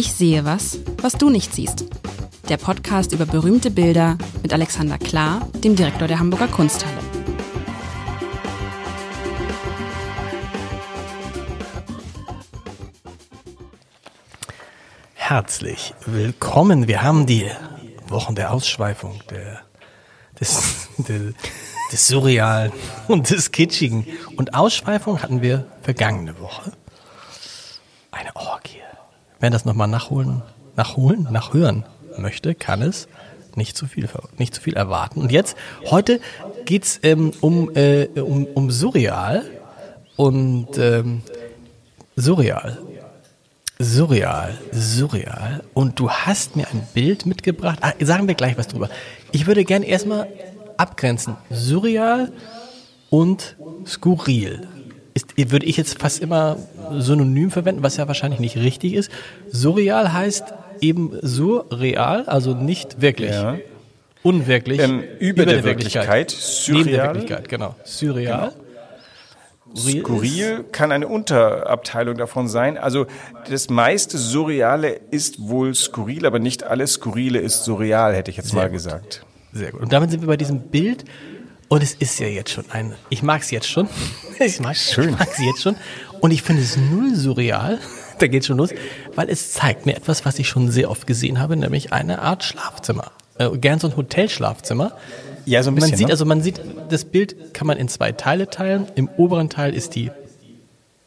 Ich sehe was, was du nicht siehst. Der Podcast über berühmte Bilder mit Alexander Klar, dem Direktor der Hamburger Kunsthalle. Herzlich willkommen. Wir haben die Wochen der Ausschweifung, der, des, der, des Surrealen und des Kitschigen. Und Ausschweifung hatten wir vergangene Woche. Eine. Wer das nochmal nachholen, nachholen, nachhören möchte, kann es nicht zu viel, nicht zu viel erwarten. Und jetzt, heute geht's ähm, um, äh, um, um Surreal und ähm, Surreal. Surreal, surreal. Und du hast mir ein Bild mitgebracht. Ah, sagen wir gleich was drüber. Ich würde gerne erstmal abgrenzen. Surreal und skurril. Ist, würde ich jetzt fast immer synonym verwenden, was ja wahrscheinlich nicht richtig ist. Surreal heißt eben surreal, also nicht wirklich. Ja. Unwirklich. Ähm, über, über, der, der Wirklichkeit. Wirklichkeit. Surreal. Neben der Wirklichkeit, genau. Surreal. Genau. Skurril kann eine Unterabteilung davon sein. Also das meiste Surreale ist wohl skurril, aber nicht alles Skurrile ist surreal, hätte ich jetzt Sehr mal gut. gesagt. Sehr gut. Und damit sind wir bei diesem Bild. Und es ist ja jetzt schon ein, ich mag es jetzt schon. Ich mag es jetzt schon. Und ich finde es null surreal. Da geht schon los, weil es zeigt mir etwas, was ich schon sehr oft gesehen habe, nämlich eine Art Schlafzimmer. Äh, gern so ein Hotelschlafzimmer ja, so ein bisschen. Man sieht, ne? also man sieht, das Bild kann man in zwei Teile teilen. Im oberen Teil ist die,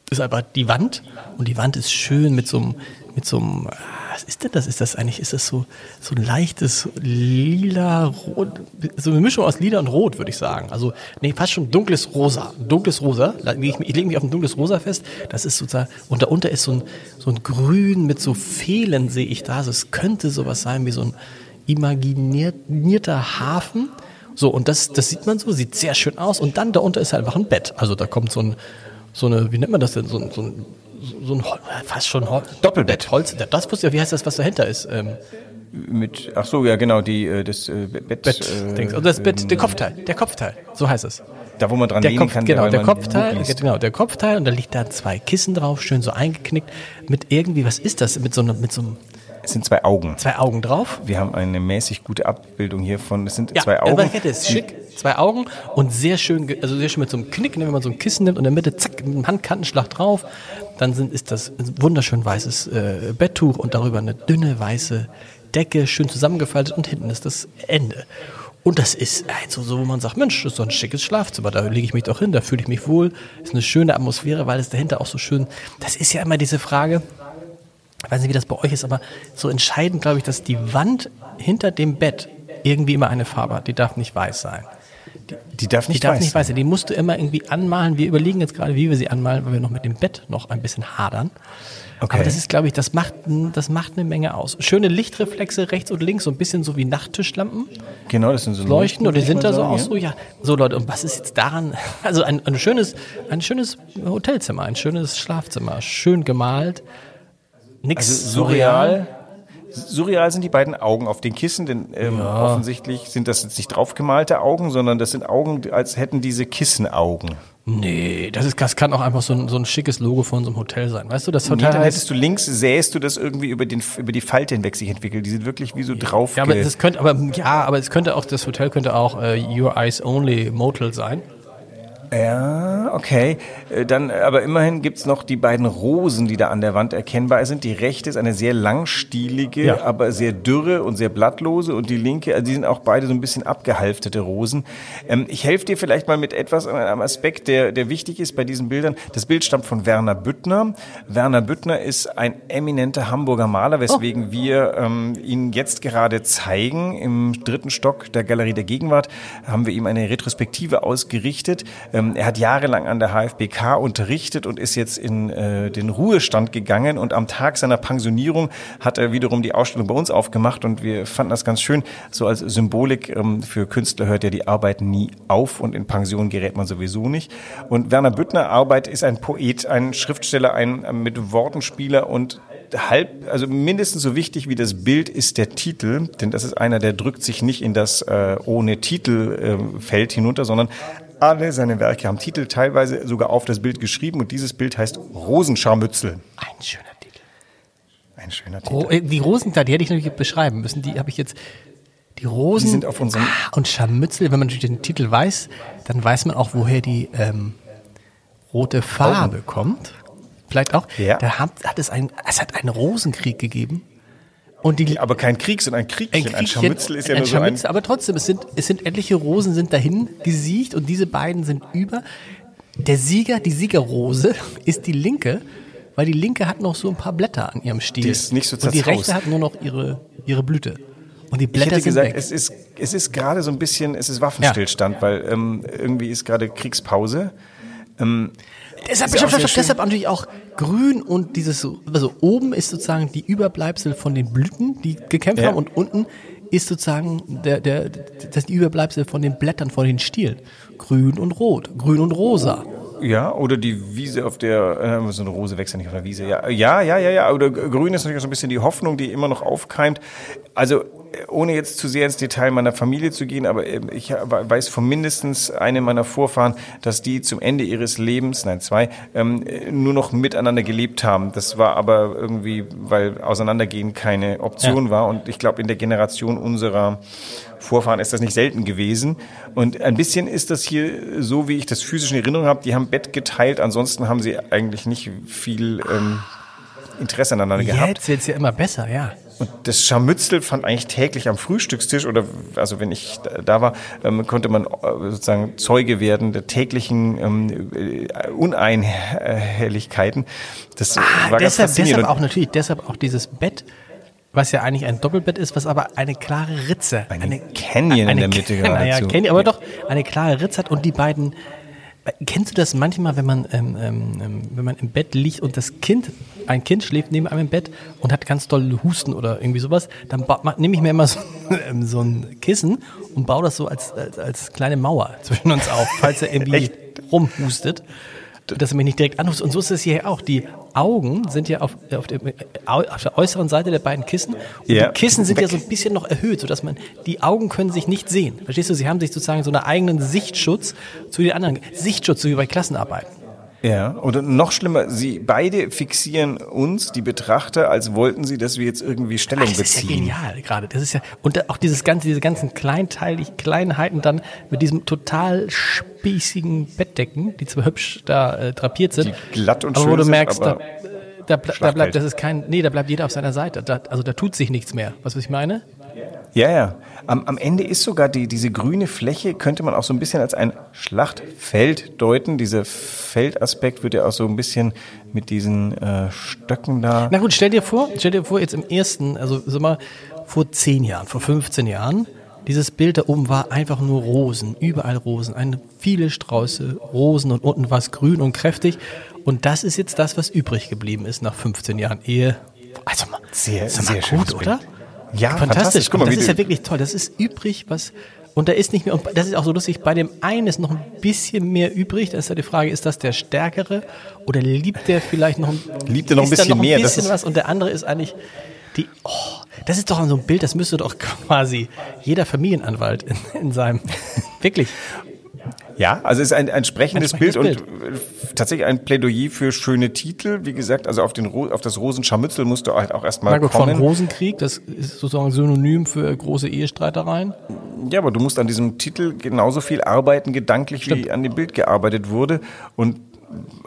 ist aber die Wand und die Wand ist schön mit so einem, mit so einem, was ist denn das? Ist das eigentlich, ist das so, so ein leichtes lila, rot, so eine Mischung aus lila und rot, würde ich sagen. Also, nee, fast schon dunkles Rosa. Dunkles Rosa. Ich, ich lege mich auf ein dunkles Rosa fest. Das ist sozusagen, und darunter ist so ein, so ein Grün mit so Fehlen, sehe ich da. Also, es könnte sowas sein wie so ein imaginierter Hafen so, und das, das sieht man so, sieht sehr schön aus. Und dann darunter ist halt einfach ein Bett. Also da kommt so ein, so eine, wie nennt man das denn? So ein, so ein, so ein fast schon Hol Doppelbett. Holz. Das wusste ja, wie heißt das, was dahinter ist? Ähm, mit, ach so, ja genau, die, äh, das äh, Bett. Bett äh, also das Bett, der Kopfteil, der Kopfteil, so heißt es. Da, wo man dran der lehnen Kopf, kann. Genau, der Kopfteil, genau, der Kopfteil und da liegt da zwei Kissen drauf, schön so eingeknickt mit irgendwie, was ist das? Mit so, einer, mit so einem es sind zwei Augen. Zwei Augen drauf. Wir haben eine mäßig gute Abbildung hier von, es sind ja, zwei Augen. Ja, ist schick. Zwei Augen und sehr schön, also sehr schön mit so einem Knick, ne, wenn man so ein Kissen nimmt und in der Mitte, zack, mit einem Handkantenschlag drauf, dann sind, ist das ein wunderschön weißes äh, Betttuch und darüber eine dünne weiße Decke, schön zusammengefaltet und hinten ist das Ende. Und das ist halt so, so, wo man sagt, Mensch, das ist so ein schickes Schlafzimmer, da lege ich mich doch hin, da fühle ich mich wohl, ist eine schöne Atmosphäre, weil es dahinter auch so schön, das ist ja immer diese Frage, ich weiß nicht, wie das bei euch ist, aber so entscheidend, glaube ich, dass die Wand hinter dem Bett irgendwie immer eine Farbe hat. Die darf nicht weiß sein. Die, darf nicht die darf weiß nicht weiß sein. Die musst du immer irgendwie anmalen. Wir überlegen jetzt gerade, wie wir sie anmalen, weil wir noch mit dem Bett noch ein bisschen hadern. Okay. Aber das ist, glaube ich, das macht, das macht eine Menge aus. Schöne Lichtreflexe rechts und links, so ein bisschen so wie Nachttischlampen. Genau, das sind so Leuchten und die sind da so auch so, ja. So Leute, und was ist jetzt daran? Also ein, ein schönes, ein schönes Hotelzimmer, ein schönes Schlafzimmer, schön gemalt Nix also surreal. Surreal sind die beiden Augen auf den Kissen, denn ähm, ja. offensichtlich sind das jetzt nicht draufgemalte Augen, sondern das sind Augen, als hätten diese Kissenaugen. Nee, das, ist, das kann auch einfach so ein, so ein schickes Logo von so einem Hotel sein. Weißt du, das Hotel. Nee, dann hättest du links, sähst du das irgendwie über, den, über die Falte hinweg sich entwickelt. Die sind wirklich wie so drauf. Ja, aber das könnte, aber ja, aber es könnte auch, das Hotel könnte auch uh, Your Eyes Only Motel sein. Ja, okay. Äh, dann, aber immerhin gibt's noch die beiden Rosen, die da an der Wand erkennbar sind. Die rechte ist eine sehr langstielige, ja. aber sehr dürre und sehr blattlose. Und die linke, also die sind auch beide so ein bisschen abgehalftete Rosen. Ähm, ich helfe dir vielleicht mal mit etwas, einem Aspekt, der, der wichtig ist bei diesen Bildern. Das Bild stammt von Werner Büttner. Werner Büttner ist ein eminenter Hamburger Maler, weswegen oh. wir ähm, ihn jetzt gerade zeigen. Im dritten Stock der Galerie der Gegenwart haben wir ihm eine Retrospektive ausgerichtet. Ähm, ähm, er hat jahrelang an der HFBK unterrichtet und ist jetzt in äh, den Ruhestand gegangen. Und am Tag seiner Pensionierung hat er wiederum die Ausstellung bei uns aufgemacht. Und wir fanden das ganz schön, so als Symbolik ähm, für Künstler hört ja die Arbeit nie auf. Und in Pension gerät man sowieso nicht. Und Werner Büttner Arbeit ist ein Poet, ein Schriftsteller, ein äh, mit Wortenspieler und halb, also mindestens so wichtig wie das Bild ist der Titel, denn das ist einer, der drückt sich nicht in das äh, ohne Titel äh, Feld hinunter, sondern alle seine Werke haben Titel teilweise sogar auf das Bild geschrieben und dieses Bild heißt Rosenscharmützel. Ein schöner Titel. Ein schöner Titel. Die Rosenkleider, die hätte ich natürlich beschreiben müssen. Die habe ich jetzt. Die Rosenkleider, die hätte ich natürlich beschreiben müssen. Die habe ich jetzt. Die Rosen die sind auf unserem ah, und Scharmützel. Wenn man natürlich den Titel weiß, dann weiß man auch, woher die ähm, rote Farbe Augen. kommt. Vielleicht auch. Ja. Da hat, hat es ein, es hat einen Rosenkrieg gegeben. Und die, aber kein Krieg, sondern ein Kriegchen. Ein, ein Scharmützel ist ja ein nur so ein... Aber trotzdem, es sind, es sind etliche Rosen sind dahin gesiegt und diese beiden sind über. Der Sieger, die Siegerrose ist die linke, weil die linke hat noch so ein paar Blätter an ihrem Stiel. Die ist nicht so. Und die rechte hat nur noch ihre, ihre Blüte. Und die Blätter ich hätte sind gesagt, weg. es ist, es ist gerade so ein bisschen, es ist Waffenstillstand, ja. weil ähm, irgendwie ist gerade Kriegspause. Ähm, Deshalb, stopp, stopp, deshalb natürlich auch grün und dieses, also oben ist sozusagen die Überbleibsel von den Blüten, die gekämpft ja. haben und unten ist sozusagen der, der, das die Überbleibsel von den Blättern, von den Stielen. Grün und rot, grün und rosa. Ja, oder die Wiese auf der, äh, so eine Rose wächst ja nicht auf der Wiese. Ja, ja, ja, ja, ja. Oder grün ist natürlich so ein bisschen die Hoffnung, die immer noch aufkeimt. Also ohne jetzt zu sehr ins Detail meiner Familie zu gehen, aber ähm, ich weiß von mindestens einem meiner Vorfahren, dass die zum Ende ihres Lebens, nein zwei, ähm, nur noch miteinander gelebt haben. Das war aber irgendwie, weil Auseinandergehen keine Option ja. war. Und ich glaube, in der Generation unserer Vorfahren ist das nicht selten gewesen. Und ein bisschen ist das hier so, wie ich das physisch in Erinnerung habe. Die haben Bett geteilt, ansonsten haben sie eigentlich nicht viel ähm, Interesse aneinander Jetzt gehabt. Jetzt wird's ja immer besser, ja. Und das Scharmützel fand eigentlich täglich am Frühstückstisch oder also wenn ich da war, ähm, konnte man äh, sozusagen Zeuge werden der täglichen ähm, äh, Uneinhelligkeiten. Das ah, war deshalb, ganz deshalb auch natürlich, deshalb auch dieses Bett was ja eigentlich ein Doppelbett ist, was aber eine klare Ritze, eine, eine Canyon eine, in der Mitte gerade. Naja, Canyon, aber doch eine klare Ritze hat und die beiden Kennst du das manchmal, wenn man, ähm, ähm, ähm, wenn man im Bett liegt und das Kind, ein Kind schläft neben einem im Bett und hat ganz doll Husten oder irgendwie sowas, dann nehme ich mir immer so, ähm, so, ein Kissen und baue das so als, als, als kleine Mauer zwischen uns auf, falls er irgendwie rumhustet dass er mich nicht direkt anruft. Und so ist es hier auch. Die Augen sind ja auf, auf, dem, auf der äußeren Seite der beiden Kissen. Und ja. die Kissen sind Weg. ja so ein bisschen noch erhöht, sodass man, die Augen können sich nicht sehen. Verstehst du? Sie haben sich sozusagen so einen eigenen Sichtschutz zu den anderen. Sichtschutz, so wie bei Klassenarbeiten. Ja, oder noch schlimmer, sie beide fixieren uns, die Betrachter, als wollten sie, dass wir jetzt irgendwie Stellung beziehen. Das ist ja genial gerade. Das ist ja und auch dieses ganze, diese ganzen kleinteilig Kleinheiten dann mit diesem total spießigen Bettdecken, die zwar hübsch da äh, drapiert sind, die glatt und aber schön wo du merkst, sind, da, da, da bleibt, das ist kein, nee, da bleibt jeder auf seiner Seite. Da, also da tut sich nichts mehr. Was, was ich meine? Ja, ja. Am, am Ende ist sogar die, diese grüne Fläche, könnte man auch so ein bisschen als ein Schlachtfeld deuten. Dieser Feldaspekt wird ja auch so ein bisschen mit diesen äh, Stöcken da. Na gut, stell dir vor, stell dir vor, jetzt im ersten, also sag mal, vor zehn Jahren, vor 15 Jahren, dieses Bild da oben war einfach nur Rosen, überall Rosen, eine, viele Strauße Rosen und unten war es grün und kräftig. Und das ist jetzt das, was übrig geblieben ist nach 15 Jahren Ehe. Also mal, sehr, sehr gut, oder? Ja, fantastisch. fantastisch. Guck mal, das ist ja wirklich toll. Das ist übrig, was und da ist nicht mehr, und das ist auch so lustig, bei dem einen ist noch ein bisschen mehr übrig. Da ist ja die Frage, ist das der Stärkere oder liebt der vielleicht noch ein, liebt er noch ein bisschen noch ein mehr? Bisschen was und der andere ist eigentlich die, oh, das ist doch so ein Bild, das müsste doch quasi jeder Familienanwalt in, in seinem, wirklich. Ja, also es ist ein, ein sprechendes, ein Bild, Bild, und tatsächlich ein Plädoyer für schöne Titel. Wie gesagt, also auf, den, auf das Rosenscharmützel musst du halt auch erstmal kommen. Von Rosenkrieg, das ist sozusagen Synonym für große Ehestreitereien. Ja, aber du musst an diesem Titel genauso viel arbeiten, gedanklich, Stimmt. wie an dem Bild gearbeitet wurde. Und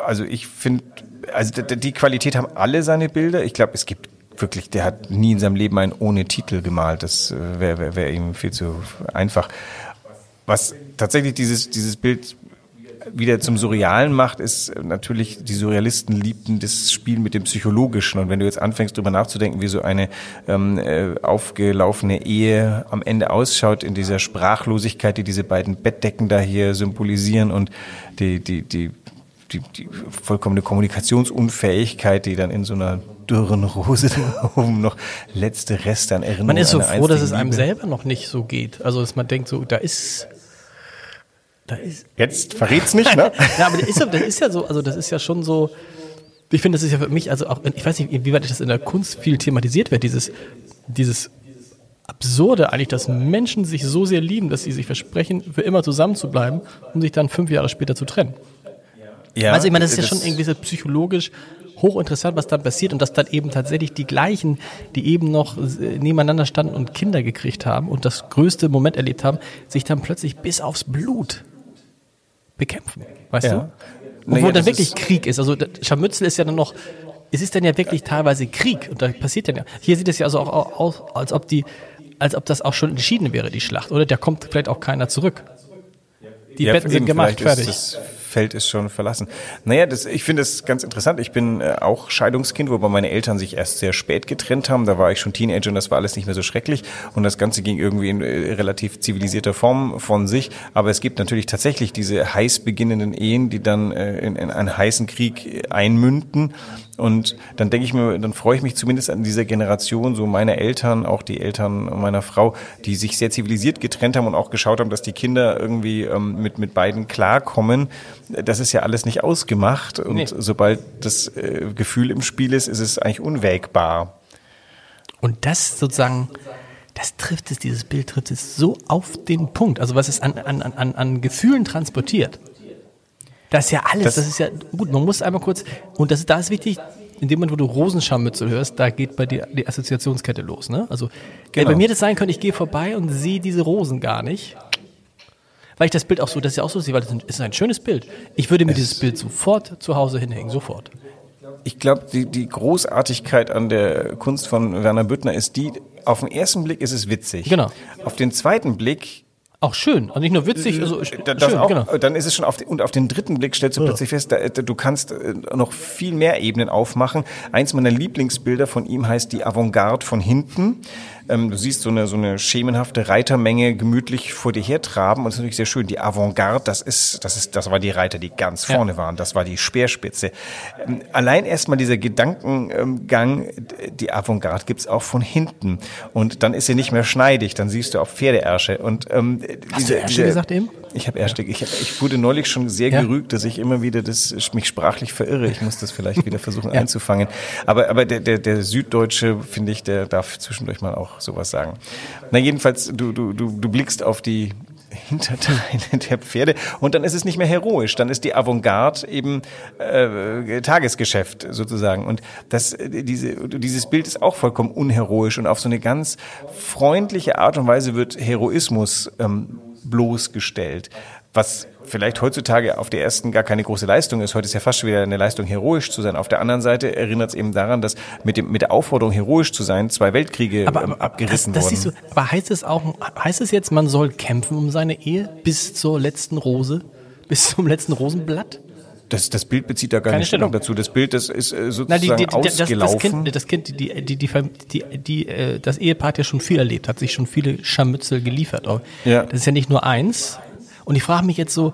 also ich finde, also die Qualität haben alle seine Bilder. Ich glaube, es gibt wirklich, der hat nie in seinem Leben einen ohne Titel gemalt. Das äh, wäre wär, wär ihm viel zu einfach. Was tatsächlich dieses, dieses Bild wieder zum Surrealen macht, ist natürlich, die Surrealisten liebten das Spiel mit dem Psychologischen. Und wenn du jetzt anfängst, darüber nachzudenken, wie so eine ähm, äh, aufgelaufene Ehe am Ende ausschaut, in dieser Sprachlosigkeit, die diese beiden Bettdecken da hier symbolisieren und die, die, die, die, die vollkommene Kommunikationsunfähigkeit, die dann in so einer dürren Rose da oben noch letzte Reste an Erinnerung. Man ist so froh, dass es einem selber noch nicht so geht. Also, dass man denkt, so, da ist ist Jetzt verrät's nicht, ne? ja, aber das ist, ja, das ist ja so, also das ist ja schon so, ich finde, das ist ja für mich, also auch, ich weiß nicht, wie weit das in der Kunst viel thematisiert wird, dieses, dieses Absurde eigentlich, dass Menschen sich so sehr lieben, dass sie sich versprechen, für immer zusammen zu bleiben, um sich dann fünf Jahre später zu trennen. Ja, also ich meine, das ist ja schon irgendwie so psychologisch hochinteressant, was dann passiert und dass dann eben tatsächlich die gleichen, die eben noch nebeneinander standen und Kinder gekriegt haben und das größte Moment erlebt haben, sich dann plötzlich bis aufs Blut bekämpfen. Weißt Ja. du? Obwohl Naja, dann wirklich ist- Krieg ist. Also Scharmützel ist ja dann noch, es ist dann ja wirklich teilweise Krieg und da passiert dann ja. Hier sieht es ja also auch aus, als ob die, als ob das auch schon entschieden wäre, die Schlacht, oder? Da kommt vielleicht auch keiner zurück. Die Ja, Betten sind gemacht, fertig. Ist Feld ist schon verlassen. Naja, das, ich finde es ganz interessant. Ich bin äh, auch Scheidungskind, wobei meine Eltern sich erst sehr spät getrennt haben. Da war ich schon Teenager und das war alles nicht mehr so schrecklich. Und das Ganze ging irgendwie in äh, relativ zivilisierter Form von sich. Aber es gibt natürlich tatsächlich diese heiß beginnenden Ehen, die dann äh, in, in einen heißen Krieg einmünden. Und dann denke ich mir, dann freue ich mich zumindest an dieser Generation, so meine Eltern, auch die Eltern meiner Frau, die sich sehr zivilisiert getrennt haben und auch geschaut haben, dass die Kinder irgendwie ähm, mit, mit beiden klarkommen. Das ist ja alles nicht ausgemacht. Und Nee. sobald das äh, Gefühl im Spiel ist, ist es eigentlich unwägbar. Und das sozusagen, das trifft es, dieses Bild trifft es so auf den Punkt. Also was es an, an, an, an Gefühlen transportiert. Das ist ja alles, das, Das- ist ja, gut, man muss einmal kurz, und das, da ist wichtig, in dem Moment, wo du Rosenscharmützel hörst, da geht bei dir die Assoziationskette los, ne? Also, Genau. bei mir das sein könnte, ich gehe vorbei und sehe diese Rosen gar nicht. Weil ich das Bild auch so, das ist ja auch so weil das ist ein schönes Bild. Ich würde mir dieses Bild sofort zu Hause hinhängen, sofort. Ich glaube, die, die Großartigkeit an der Kunst von Werner Büttner ist die, auf den ersten Blick ist es witzig. Genau. Auf den zweiten Blick Auch schön, und nicht nur witzig, also sch- Da- das schön, auch, genau. Dann ist es schon auf den, und auf den dritten Blick stellst du plötzlich fest, da, du kannst äh, noch viel mehr Ebenen aufmachen. Eins meiner Lieblingsbilder von ihm heißt die Avantgarde von hinten. Ähm, du siehst so eine, so eine schemenhafte Reitermenge gemütlich vor dir hertraben und das ist natürlich sehr schön. Die Avantgarde, das ist, das ist, das war die Reiter, die ganz Ja. vorne waren. Das war die Speerspitze. Ähm, allein erstmal dieser Gedankengang, die Avantgarde gibt's auch von hinten. Und dann ist sie nicht mehr schneidig, dann siehst du auch Pferdeärsche. Und, ähm, Hast du Ärsche gesagt eben? Ich habe Ärsche. Ich, ich wurde neulich schon sehr Ja? gerügt, dass ich immer wieder das, mich sprachlich verirre. Ich muss das vielleicht wieder versuchen Ja. einzufangen. Aber, aber der, der, der Süddeutsche, finde ich, der darf zwischendurch mal auch sowas sagen. Na jedenfalls, du, du, du, du blickst auf die Hinterteile der Pferde und dann ist es nicht mehr heroisch, dann ist die Avantgarde eben äh, Tagesgeschäft sozusagen und das, äh, diese, dieses Bild ist auch vollkommen unheroisch und auf so eine ganz freundliche Art und Weise wird Heroismus ähm, bloßgestellt, was vielleicht heutzutage auf der ersten gar keine große Leistung ist. Heute ist ja fast schon wieder eine Leistung, heroisch zu sein. Auf der anderen Seite erinnert es eben daran, dass mit, dem, mit der Aufforderung, heroisch zu sein, zwei Weltkriege Aber, ähm, abgerissen das, das wurden. du, aber heißt es auch, heißt es jetzt, man soll kämpfen um seine Ehe bis zur letzten Rose, bis zum letzten Rosenblatt? Das, das Bild bezieht da gar Keine nicht Stellung dazu. Das Bild, das ist äh, Na, sozusagen die, die, die, das, das ausgelaufen. Kind, das Kind, die, die, die, die, die, äh, das Ehepaar hat ja schon viel erlebt, hat sich schon viele Scharmützel geliefert. Ja. Das ist ja nicht nur eins. Und ich frage mich jetzt so,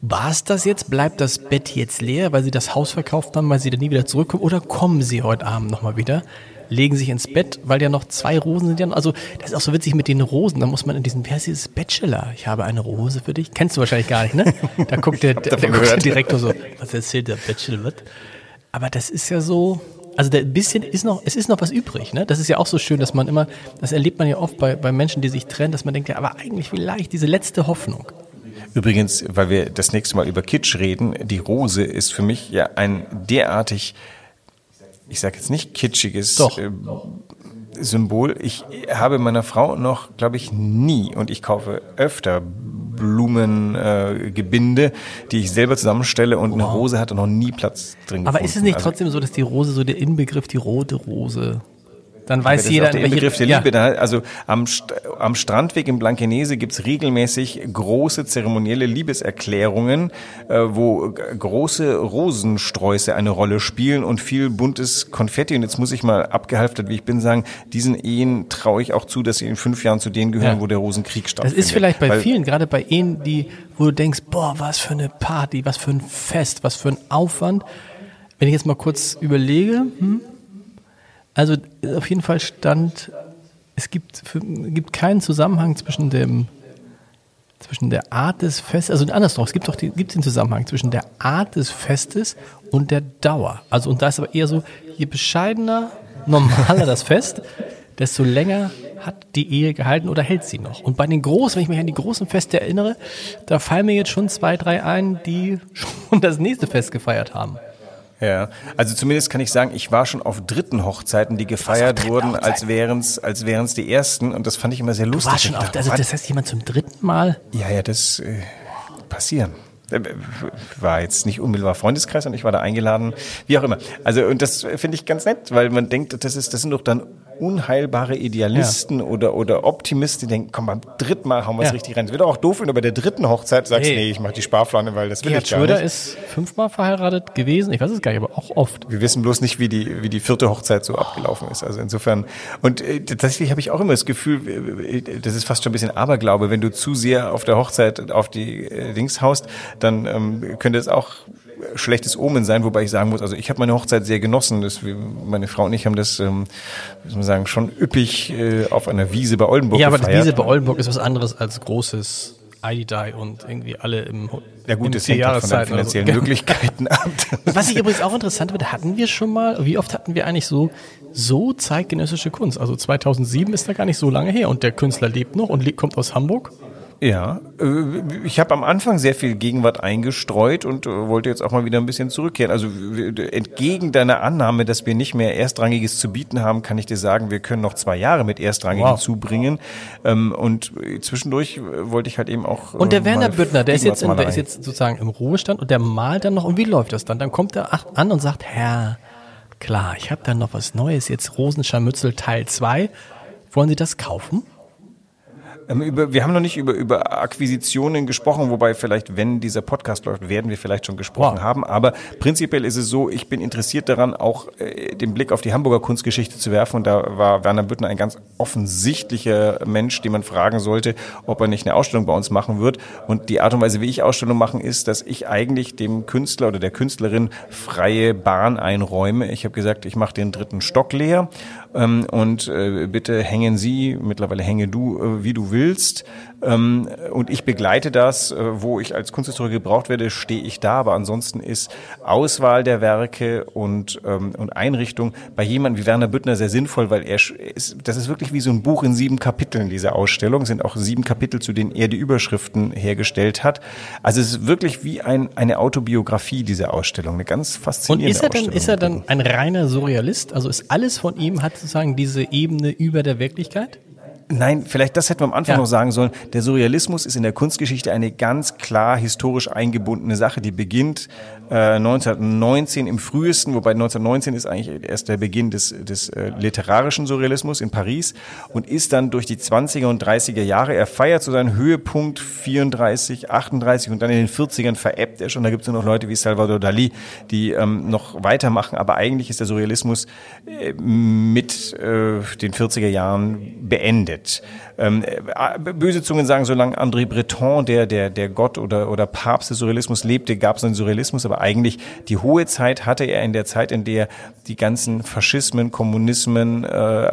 war es das jetzt? Bleibt das Bett jetzt leer, weil sie das Haus verkauft haben, weil sie dann nie wieder zurückkommen? Oder kommen sie heute Abend nochmal wieder? Legen sich ins Bett, weil ja noch zwei Rosen sind. Ja, noch- also, das ist auch so witzig mit den Rosen. Da muss man in diesen, wer ist dieses Bachelor? Ich habe eine Rose für dich. Kennst du wahrscheinlich gar nicht, ne? Da guckt der, der, der, guckt der. Direktor so, was erzählt der Bachelor? Aber das ist ja so, also der ein bisschen ist noch, es ist noch was übrig, ne? Das ist ja auch so schön, dass man immer, das erlebt man ja oft bei, bei Menschen, die sich trennen, dass man denkt, ja, aber eigentlich vielleicht diese letzte Hoffnung. Übrigens, weil wir das nächste Mal über Kitsch reden, die Rose ist für mich ja ein derartig, ich sage jetzt nicht kitschiges Doch. äh, Symbol. Ich habe meiner Frau noch, glaube ich, nie und ich kaufe öfter Blumengebinde, äh, Gebinde, die ich selber zusammenstelle und eine Rose hatte noch nie Platz drin Aber gefunden. ist es nicht Also, trotzdem so, dass die Rose so der Inbegriff, die rote Rose, dann weiß Das ist jeder, auch der Begriff der ja. Liebe. Da, also am, St am Strandweg in Blankenese gibt's regelmäßig große zeremonielle Liebeserklärungen, äh, wo große Rosensträuße eine Rolle spielen und viel buntes Konfetti. Und jetzt muss ich mal abgehalftert, wie ich bin, sagen, diesen Ehen traue ich auch zu, dass sie in fünf Jahren zu denen gehören, Ja. wo der Rosenkrieg Das stattfindet. ist vielleicht bei Weil- vielen, gerade bei Ehen, die, wo du denkst, boah, was für eine Party, was für ein Fest, was für ein Aufwand. Wenn ich jetzt mal kurz überlege, hm, also auf jeden Fall stand, es gibt, gibt keinen Zusammenhang zwischen dem, zwischen der Art des Festes, also andersrum, es gibt doch die, gibt den Zusammenhang zwischen der Art des Festes und der Dauer. Also und da ist aber eher so, je bescheidener, normaler das Fest, desto länger hat die Ehe gehalten oder hält sie noch. Und bei den großen, wenn ich mich an die großen Feste erinnere, da fallen mir jetzt schon zwei, drei ein, die schon das nächste Fest gefeiert haben. Ja, also zumindest kann ich sagen, ich war schon auf dritten Hochzeiten, die gefeiert wurden, als wären es als wären's die ersten und das fand ich immer sehr lustig. Du warst schon auf, also das heißt jemand zum dritten Mal? Ja, ja, das äh, passieren. Äh, war jetzt nicht unmittelbar Freundeskreis und ich war da eingeladen, wie auch immer. Also und das finde ich ganz nett, weil man denkt, das ist das sind doch dann unheilbare Idealisten ja. oder, oder Optimisten, die denken, komm, beim dritten Mal hauen wir es ja. richtig rein. Es wird auch doof, wenn du bei der dritten Hochzeit sagst, hey. nee, ich mache die Sparflane, weil das will Gerhard ich gar Schröder nicht. ist fünfmal verheiratet gewesen, ich weiß es gar nicht, aber auch oft. Wir wissen bloß nicht, wie die, wie die vierte Hochzeit so abgelaufen ist. Also insofern, und äh, tatsächlich habe ich auch immer das Gefühl, äh, das ist fast schon ein bisschen Aberglaube, wenn du zu sehr auf der Hochzeit auf die äh, Dings haust, dann ähm, könnte es auch schlechtes Omen sein, wobei ich sagen muss, also ich habe meine Hochzeit sehr genossen. Das, meine Frau und ich haben das, ähm, muss man sagen, schon üppig äh, auf einer Wiese bei Oldenburg Ja, aber gefeiert. die Wiese bei Oldenburg ist was anderes als großes ID und irgendwie alle im Ja gut, das hängt halt von den finanziellen so. Möglichkeiten ab. Was ich übrigens auch interessant finde, hatten wir schon mal, wie oft hatten wir eigentlich so, so zeitgenössische Kunst? Also 2007 ist da gar nicht so lange her und der Künstler lebt noch und kommt aus Hamburg. Ja, äh, ich habe am Anfang sehr viel Gegenwart eingestreut und äh, wollte jetzt auch mal wieder ein bisschen zurückkehren. Also entgegen deiner Annahme, dass wir nicht mehr Erstrangiges zu bieten haben, kann ich dir sagen, wir können noch zwei Jahre mit Erstrangigen wow. zubringen. Ähm, und zwischendurch äh, wollte ich halt eben auch. Und der Werner Büttner, der ist jetzt, in, der ist jetzt sozusagen im Ruhestand und der malt dann noch. Und wie läuft das dann? Dann kommt er an und sagt, Herr, klar, ich habe da noch was Neues, jetzt Rosenscharmützel Teil 2. Wollen Sie das kaufen? Ähm, über, wir haben noch nicht über, über Akquisitionen gesprochen, wobei vielleicht, wenn dieser Podcast läuft, werden wir vielleicht schon gesprochen wow. haben. Aber prinzipiell ist es so, ich bin interessiert daran, auch äh, den Blick auf die Hamburger Kunstgeschichte zu werfen. Und da war Werner Büttner ein ganz offensichtlicher Mensch, den man fragen sollte, ob er nicht eine Ausstellung bei uns machen wird. Und die Art und Weise, wie ich Ausstellung machen, ist, dass ich eigentlich dem Künstler oder der Künstlerin freie Bahn einräume. Ich habe gesagt, ich mache den dritten Stock leer ähm, und äh, bitte hängen Sie, mittlerweile hänge du, äh, wie du willst. Ähm, und ich begleite das, äh, wo ich als Kunsthistoriker gebraucht werde, stehe ich da. Aber ansonsten ist Auswahl der Werke und, ähm, und Einrichtung bei jemandem wie Werner Büttner sehr sinnvoll, weil er ist, das ist wirklich wie so ein Buch in sieben Kapiteln, diese Ausstellung. Es sind auch sieben Kapitel, zu denen er die Überschriften hergestellt hat. Also es ist wirklich wie ein, eine Autobiografie, diese Ausstellung. Eine ganz faszinierende Und ist er dann, ist er dann ein reiner Surrealist? Also ist alles von ihm, hat sozusagen diese Ebene über der Wirklichkeit? Nein, vielleicht das hätten wir am Anfang ja. noch sagen sollen. Der Surrealismus ist in der Kunstgeschichte eine ganz klar historisch eingebundene Sache, die beginnt äh, 1919 im frühesten, wobei 1919 ist eigentlich erst der Beginn des, des äh, literarischen Surrealismus in Paris und ist dann durch die 20er und 30er Jahre, er feiert so seinen Höhepunkt 34, 38 und dann in den 40ern veräppt er schon. Da gibt es nur noch Leute wie Salvador Dali, die ähm, noch weitermachen, aber eigentlich ist der Surrealismus äh, mit äh, den 40er Jahren beendet. Ähm, äh, böse Zungen sagen, solange André Breton, der, der, der Gott oder, oder Papst des Surrealismus lebte, gab es einen Surrealismus, aber eigentlich die hohe Zeit hatte er in der Zeit, in der die ganzen Faschismen, Kommunismen, äh,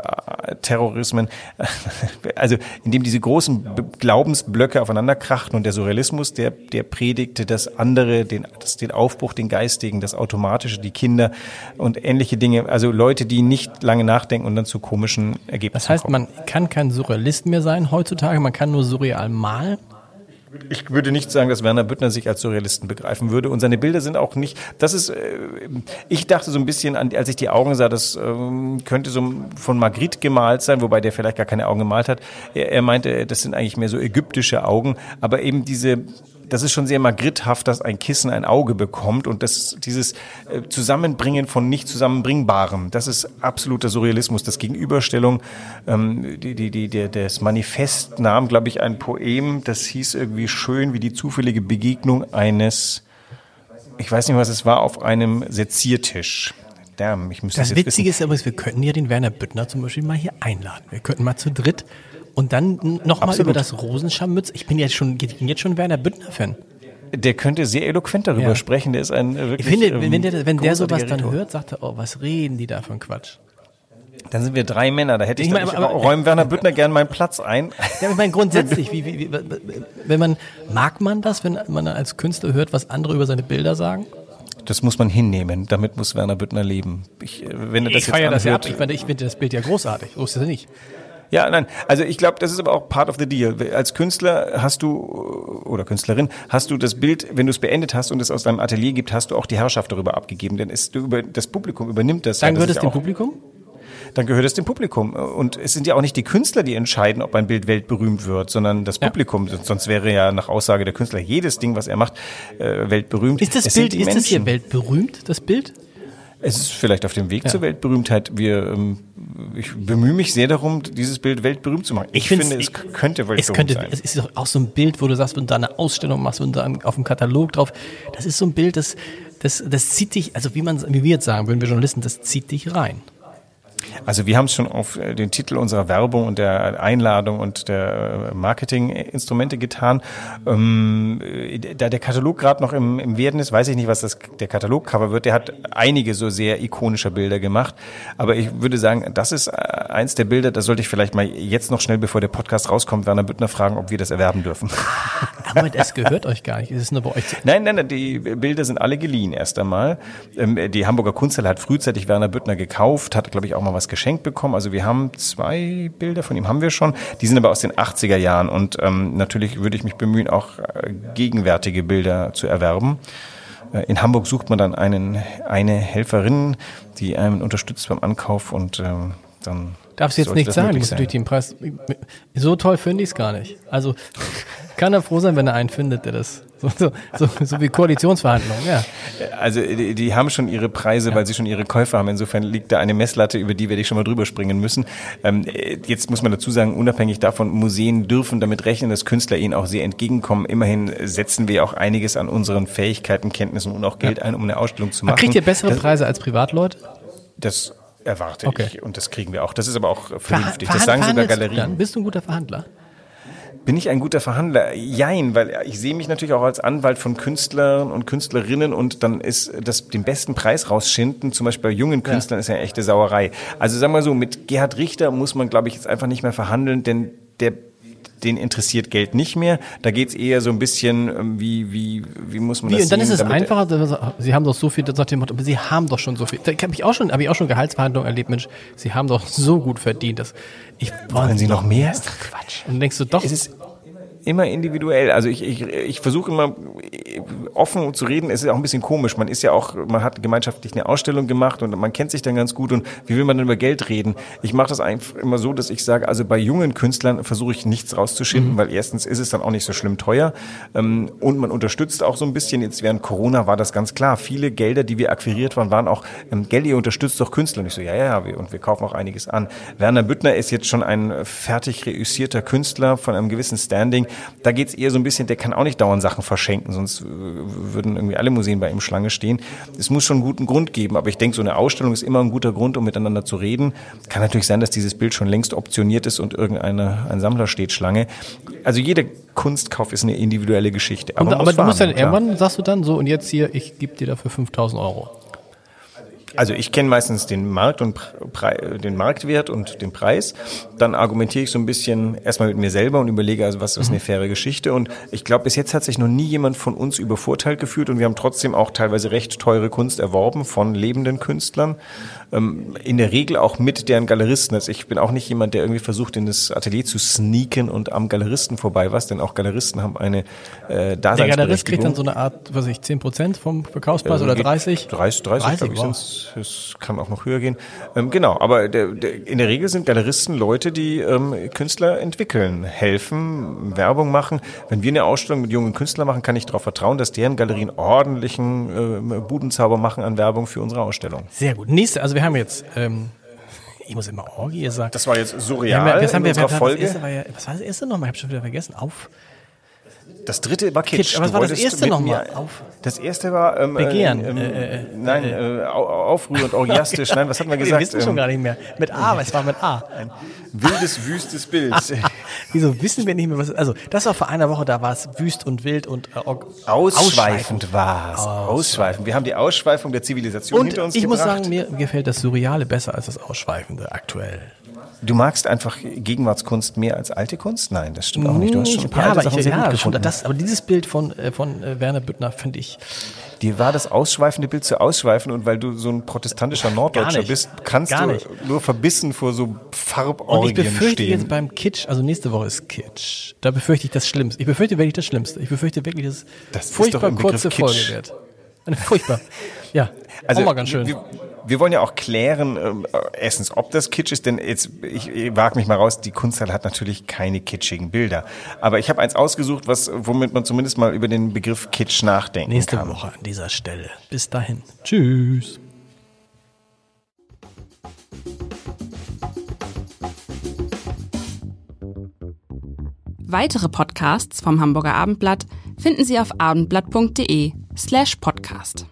Terrorismen, also in dem diese großen Glaubensblöcke aufeinander krachten und der Surrealismus, der, der predigte das andere, den, das, den Aufbruch, den Geistigen, das Automatische, die Kinder und ähnliche Dinge. Also Leute, die nicht lange nachdenken und dann zu komischen Ergebnissen Das heißt, kommen. man kann kein Surrealist mehr sein heutzutage, man kann nur surreal malen? Ich würde nicht sagen, dass Werner Büttner sich als Surrealisten begreifen würde. Und seine Bilder sind auch nicht, das ist, äh, ich dachte so ein bisschen, als ich die Augen sah, das ähm, könnte so von Magritte gemalt sein, wobei der vielleicht gar keine Augen gemalt hat. Er meinte, das sind eigentlich mehr so ägyptische Augen, aber eben diese, das ist schon sehr magritthaft, dass ein Kissen ein Auge bekommt und das, dieses äh, Zusammenbringen von nicht zusammenbringbarem, das ist absoluter Surrealismus. Das Gegenüberstellung, ähm, die, die, die, der, das Manifest nahm, glaube ich, ein Poem, das hieß irgendwie schön wie die zufällige Begegnung eines, ich weiß nicht, was es war, auf einem Seziertisch. Damn, ich müsste das jetzt Witzige wissen. ist aber, wir könnten ja den Werner Büttner zum Beispiel mal hier einladen. Wir könnten mal zu dritt und dann nochmal über das Rosenscharmütz. Ich bin jetzt schon, bin jetzt schon Werner Büttner-Fan. Der könnte sehr eloquent darüber Ja. sprechen. Der ist ein äh, wirklich. Ich finde, ähm, wenn der, wenn der sowas großartiger dann hört, sagt er, oh, was reden die da ein Quatsch? Dann sind wir drei Männer. Da hätte ich, Ich meine, meine, aber- räumen Werner Büttner gern meinen Platz ein. Ja, ich meine grundsätzlich, wie, wie, wie, wenn man, mag man das, wenn man als Künstler hört, was andere über seine Bilder sagen? Das muss man hinnehmen. Damit muss Werner Büttner leben. Ich, äh, wenn er das ich jetzt feiere das ja ab. Ich, meine, ich finde das Bild ja großartig. So ist es nicht. Ja, nein, also ich glaube, das ist aber auch part of the deal. Als Künstler hast du oder Künstlerin hast du das Bild, wenn du es beendet hast und es aus deinem Atelier gibt, hast du auch die Herrschaft darüber abgegeben, denn es, du über, das Publikum übernimmt das. Dann ja, gehört das es dem Publikum? dann gehört es dem Publikum. Und es sind ja auch nicht die Künstler, die entscheiden, ob ein Bild weltberühmt wird, sondern das Ja. Publikum. Sonst wäre ja nach Aussage der Künstler jedes Ding, was er macht, äh, weltberühmt. Ist das Es Bild, ist das hier weltberühmt, das Bild? Es ist vielleicht auf dem Weg zur Weltberühmtheit. Wir, ähm, ich bemühe mich sehr darum, dieses Bild weltberühmt zu machen. Ich, find's- finde, es ich- könnte weltberühmt Es könnte, sein. es ist doch auch so ein Bild, wo du sagst, wenn du da eine Ausstellung machst und da auf dem Katalog drauf, das ist so ein Bild, das, das, das zieht dich, also wie man, wie wir jetzt sagen würden, wir Journalisten, das zieht dich rein. Also wir haben es schon auf äh, den Titel unserer Werbung und der Einladung und der äh, Marketinginstrumente getan. Ähm, äh, da der Katalog gerade noch im, im Werden ist, weiß ich nicht, was das, der Katalogcover wird. Der hat einige so sehr ikonische Bilder gemacht. Aber ich würde sagen, das ist eins der Bilder, da sollte ich vielleicht mal jetzt noch schnell, bevor der Podcast rauskommt, Werner Büttner fragen, ob wir das erwerben dürfen. Aber das gehört euch gar nicht. Es ist nur bei euch. Nein, nein, nein, die Bilder sind alle geliehen erst einmal. Ähm, Die Hamburger Kunsthalle hat frühzeitig Werner Büttner gekauft, hat, glaube ich, auch mal was geschenkt bekommen. Also wir haben zwei Bilder von ihm haben wir schon. Die sind aber aus den 80er Jahren und ähm, natürlich würde ich mich bemühen, auch äh, gegenwärtige Bilder zu erwerben. Äh, In Hamburg sucht man dann einen, eine Helferin, die einen unterstützt beim Ankauf und ähm, dann Darfst du jetzt sollte nicht das sagen, du möglich musst sein. natürlich den Preis. So toll finde ich es gar nicht. Also kann er froh sein, wenn er einen findet, der das. So, so, so, so wie Koalitionsverhandlungen, ja. Also die, die haben schon ihre Preise, weil sie schon ihre Käufer haben. Insofern liegt da eine Messlatte, über die werde ich schon mal drüber springen müssen. Ähm, äh, jetzt muss man dazu sagen, unabhängig davon, Museen dürfen damit rechnen, dass Künstler ihnen auch sehr entgegenkommen. Immerhin setzen wir auch einiges an unseren Fähigkeiten, Kenntnissen und auch Geld ein, um eine Ausstellung zu machen. Aber kriegt ihr bessere das, Preise als Privatleute? das erwarte Okay. ich und das kriegen wir auch. Das ist aber auch vernünftig. Das verhand- sagen sogar Galerien. Dann? Bist du ein guter Verhandler? Bin ich ein guter Verhandler? Jein, weil ich sehe mich natürlich auch als Anwalt von Künstlern und Künstlerinnen und dann ist das den besten Preis rausschinden, zum Beispiel bei jungen Künstlern, ist ja echte Sauerei. Also sagen wir so, mit Gerhard Richter muss man, glaube ich, jetzt einfach nicht mehr verhandeln, denn der den interessiert Geld nicht mehr. Da geht's eher so ein bisschen, ähm, wie, wie, wie muss man Wie, das und dann ist sehen, es einfacher, Sie haben doch so viel, nach dem Motto, aber Sie haben doch schon so viel. Da habe ich auch schon, habe ich auch schon Gehaltsverhandlungen erlebt, Mensch, Sie haben doch so gut verdient, dass ich Wollen Sie noch mehr? Das ist Quatsch. Und dann denkst du doch, Es ist immer individuell. Also ich, ich, ich versuche immer offen zu reden. Es ist auch ein bisschen komisch. Man ist ja auch, man hat gemeinschaftlich eine Ausstellung gemacht und man kennt sich dann ganz gut. Und wie will man dann über Geld reden? Ich mache das einfach immer so, dass ich sage, also bei jungen Künstlern versuche ich nichts rauszuschinden, weil erstens ist es dann auch nicht so schlimm teuer ähm, und man unterstützt auch so ein bisschen. Jetzt während Corona war das ganz klar. Viele Gelder, die wir akquiriert waren, waren auch ähm, Geld, ihr unterstützt doch Künstler. Und ich so, ja, ja, ja, und wir kaufen auch einiges an. Werner Büttner ist jetzt schon ein fertig reüssierter Künstler von einem gewissen Standing. Da geht's eher so ein bisschen, der kann auch nicht dauernd Sachen verschenken, sonst äh, würden irgendwie alle Museen bei ihm Schlange stehen. Es muss schon einen guten Grund geben, aber ich denke, so eine Ausstellung ist immer ein guter Grund, um miteinander zu reden. Kann natürlich sein, dass dieses Bild schon längst optioniert ist und irgendeiner ein Sammler steht Schlange. Also jeder Kunstkauf ist eine individuelle Geschichte. und, man aber du musst dann irgendwann, sagst du dann so, und jetzt hier, ich gebe dir dafür 5000 Euro. Also ich kenne meistens den Markt und Pre den Marktwert und den Preis. Dann argumentiere ich so ein bisschen erstmal mit mir selber und überlege, also was ist eine faire Geschichte. Und ich glaube, bis jetzt hat sich noch nie jemand von uns übervorteilt gefühlt und wir haben trotzdem auch teilweise recht teure Kunst erworben von lebenden Künstlern. Ähm, in der Regel auch mit deren Galeristen. Also ich bin auch nicht jemand, der irgendwie versucht, in das Atelier zu sneaken und am Galeristen vorbei was, denn auch Galeristen haben eine äh, Der Galerist kriegt dann Daseinsberechtigung. so eine Art, was weiß ich, 10% vom Verkaufspreis Äh, oder geht 30? 30, 30, 30, glaube ich, wow. Es kann auch noch höher gehen. Ähm, genau, aber der, der, in der Regel sind Galeristen Leute, die ähm, Künstler entwickeln, helfen, Werbung machen. Wenn wir eine Ausstellung mit jungen Künstlern machen, kann ich darauf vertrauen, dass deren Galerien ordentlichen äh, Budenzauber machen an Werbung für unsere Ausstellung. Sehr gut. Nächste, also wir haben jetzt, ähm, ich muss immer Orgie sagen. Das war jetzt surreal ja- was haben in unserer Folge. Das erste war ja, was war das erste nochmal? Ich habe schon wieder vergessen. Auf. Das dritte war Kitsch. Kitsch, aber was war das erste mit noch mal? mir- Auf- Das erste war ähm, Begehren. Ähm, Äh, äh, nein, äh, au- aufrührend, orgiastisch. Nein, was wir Wir gesagt? wissen schon Ähm, gar nicht mehr. Mit A, was war mit A? wildes, wüstes Bild. Wieso wissen wir nicht mehr, was Also, das war vor einer Woche, da war es wüst und wild und äh, Ausschweifend war es. Ausschweifend. Wir haben die Ausschweifung der Zivilisation Und hinter uns ich muss gebracht. sagen, mir gefällt das Surreale besser als das Ausschweifende aktuell. Du magst einfach Gegenwartskunst mehr als alte Kunst? Nein, das stimmt auch nicht. Du hast schon ein paar ja, alte aber, Sachen ich, sehr ja, gut gefunden. das, aber dieses Bild von, äh, von äh, Werner Büttner finde ich, Dir war das ausschweifende Bild zu ausschweifen und weil du so ein protestantischer Norddeutscher bist, kannst du nur verbissen vor so Und ich Farborgien befürchte stehen. jetzt beim Kitsch, also nächste Woche ist Kitsch. Da befürchte ich das Schlimmste. Ich befürchte wirklich das Schlimmste. Ich befürchte wirklich, dass es Das ist furchtbar kurze Folge wird. Eine furchtbar. Ja, Also auch mal ganz schön. Wir, wir wollen ja auch klären, ähm, erstens, ob das Kitsch ist, denn jetzt, ich, ich wage mich mal raus, die Kunsthalle hat natürlich keine kitschigen Bilder. Aber ich habe eins ausgesucht, was, womit man zumindest mal über den Begriff Kitsch nachdenken Nächste kann. Woche an dieser Stelle. Bis dahin. Tschüss. Weitere Podcasts vom Hamburger Abendblatt finden Sie auf abendblatt.de slash podcast.